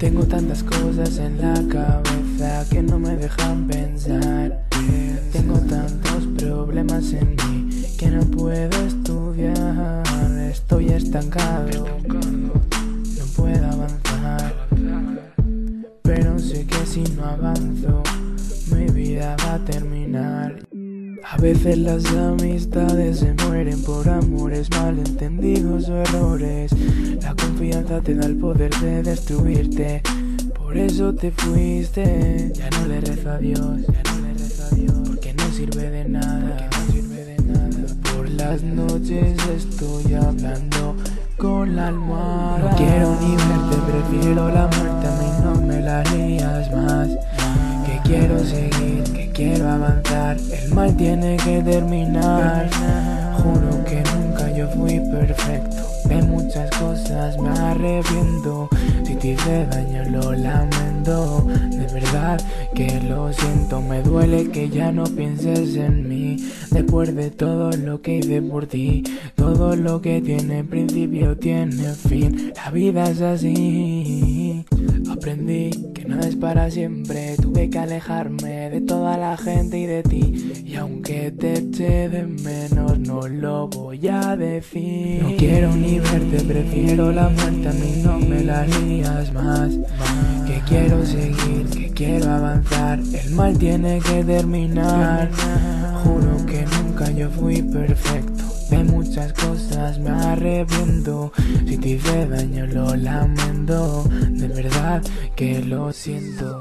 Tengo tantas cosas en la cabeza que no me dejan pensar. Tengo tantos problemas en mí que no puedo estudiar. Estoy estancado, no puedo avanzar. Pero sé que si no avanzo, mi vida va a terminar. A veces las amistades se mueren por amores malentendidos o errores. La confianza te da el poder de destruirte. Por eso te fuiste. Ya no le rezo a Dios, ya no le rezo a Dios. Porque no sirve de nada. Por las noches estoy hablando con la almohada. No quiero ni verte, prefiero la muerte. El mal tiene que terminar. Juro que nunca yo fui perfecto. De muchas cosas me arrepiento. Si te hice daño lo lamento. De verdad que lo siento. Me duele que ya no pienses en mí. Después de todo lo que hice por ti. Todo lo que tiene principio tiene fin. La vida es así. Aprendí no es para siempre. Tuve que alejarme de toda la gente y de ti. Y aunque te eche de menos, no lo voy a decir. No quiero ni verte, prefiero la muerte. A mí no me la harías más. Que quiero seguir, que quiero avanzar. El mal tiene que terminar. Juro que nunca yo fui perfecto. De muchas cosas me arrepiento. Si te hice daño lo lamento. De verdad que lo siento.